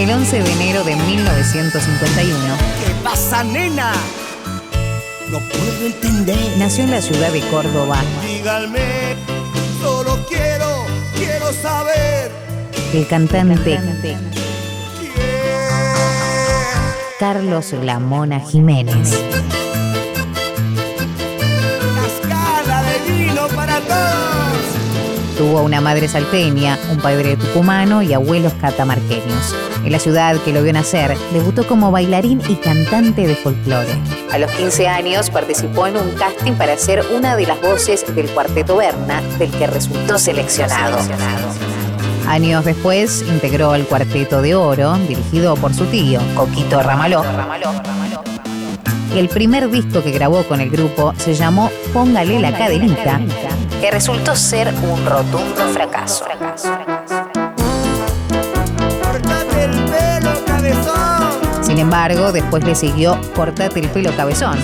El 11 de enero de 1951. ¿Qué pasa, nena? No puedo entender. Nació en la ciudad de Córdoba. Díganme, solo quiero, quiero saber. El cantante Carlos Lamona Jiménez. Cascada de vino para todos. Tuvo una madre salteña, un padre tucumano y abuelos catamarqueños. En la ciudad que lo vio nacer, debutó como bailarín y cantante de folclore. A los 15 años participó en un casting para ser una de las voces del cuarteto Berna, del que resultó seleccionado. Años después integró el Cuarteto de Oro, dirigido por su tío, Coquito Ramaló. El primer disco que grabó con el grupo se llamó Póngale la cadenita, que resultó ser un rotundo fracaso. Cortate el pelo, cabezón. Sin embargo, después le siguió Cortate el pelo cabezón,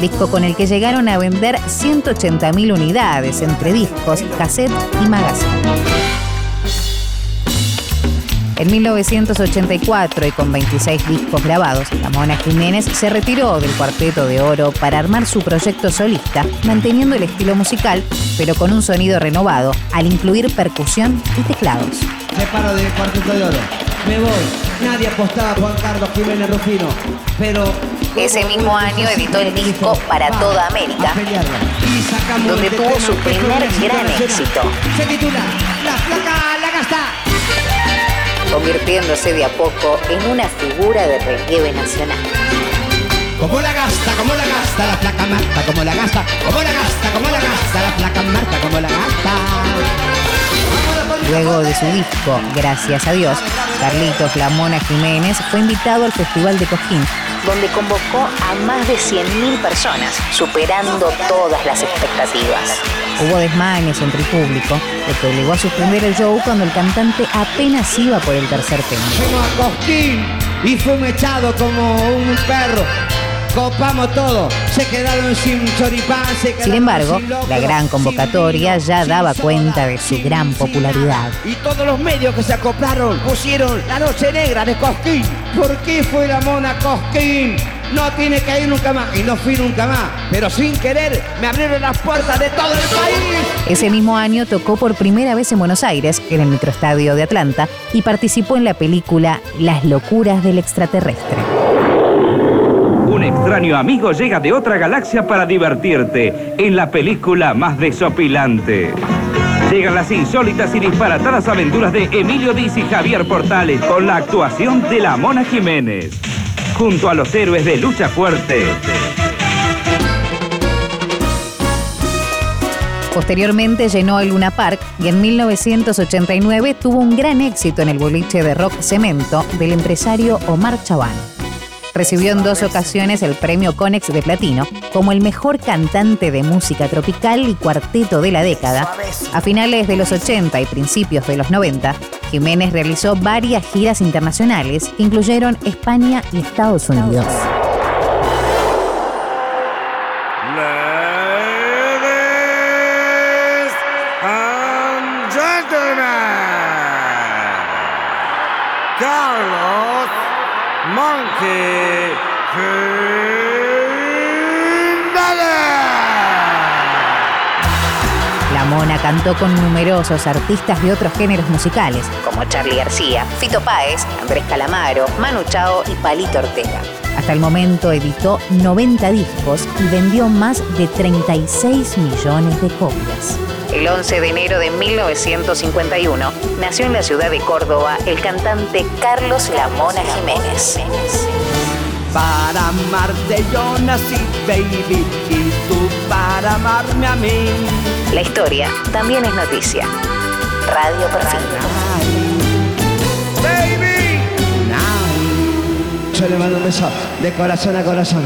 disco con el que llegaron a vender 180.000 unidades entre discos, cassette y magazine. En 1984 y con 26 discos grabados, la Mona Jiménez se retiró del Cuarteto de Oro para armar su proyecto solista, manteniendo el estilo musical, pero con un sonido renovado, al incluir percusión y teclados. Me paro del Cuarteto de Oro. Me voy. Nadie apostaba a Juan Carlos Jiménez Rufino. Pero. Ese mismo año editó el disco Para Toda América, donde tuvo su primer gran éxito. Se titula La gasta convirtiéndose de a poco en una figura de relieve nacional. Como la gasta, como la gasta, la placa Marta, como la gasta, como la gasta, como la gasta, la placa Marta, como la gasta. Luego de su disco, Gracias a Dios, Carlitos Lamona Jiménez fue invitado al Festival de Cojín, donde convocó a más de 100.000 personas, superando todas las expectativas. Hubo desmanes entre el público, lo que obligó a suspender el show cuando el cantante apenas iba por el tercer tema. Fuimos a Cosquín y fue echado como un perro. Copamos todo, se quedaron sin choripán, se quedaron Sin embargo, sin locro, la gran convocatoria ya daba cuenta de su gran popularidad. Y todos los medios que se acoplaron pusieron la noche negra de Cosquín. ¿Por qué fue la mona Cosquín? No tiene que ir nunca más. Y no fui nunca más. Pero sin querer me abrieron las puertas de todo el país. Ese mismo año tocó por primera vez en Buenos Aires, en el microestadio de Atlanta, y participó en la película Las locuras del extraterrestre. Extraño amigo llega de otra galaxia para divertirte en la película más desopilante. Llegan las insólitas y disparatadas aventuras de Emilio Diz y Javier Portales con la actuación de la Mona Jiménez. Junto a los héroes de Lucha Fuerte. Posteriormente llenó el Luna Park y en 1989 tuvo un gran éxito en el boliche de rock Cemento del empresario Omar Chabán. Recibió en dos ocasiones el premio Conex de Platino como el mejor cantante de música tropical y cuarteto de la década. A finales de los 80 y principios de los 90, Jiménez realizó varias giras internacionales que incluyeron España y Estados Unidos. Carlos Monkey. La Mona cantó con numerosos artistas de otros géneros musicales, como Charlie García, Fito Páez, Andrés Calamaro, Manu Chao y Palito Ortega. Hasta el momento editó 90 discos y vendió más de 36 millones de copias. El 11 de enero de 1951 nació en la ciudad de Córdoba el cantante Carlos La Mona Jiménez. Para amarte yo nací, baby, y tú para amarme a mí. La historia también es noticia. Radio Perfil. Baby. Yo le mando un beso de corazón a corazón.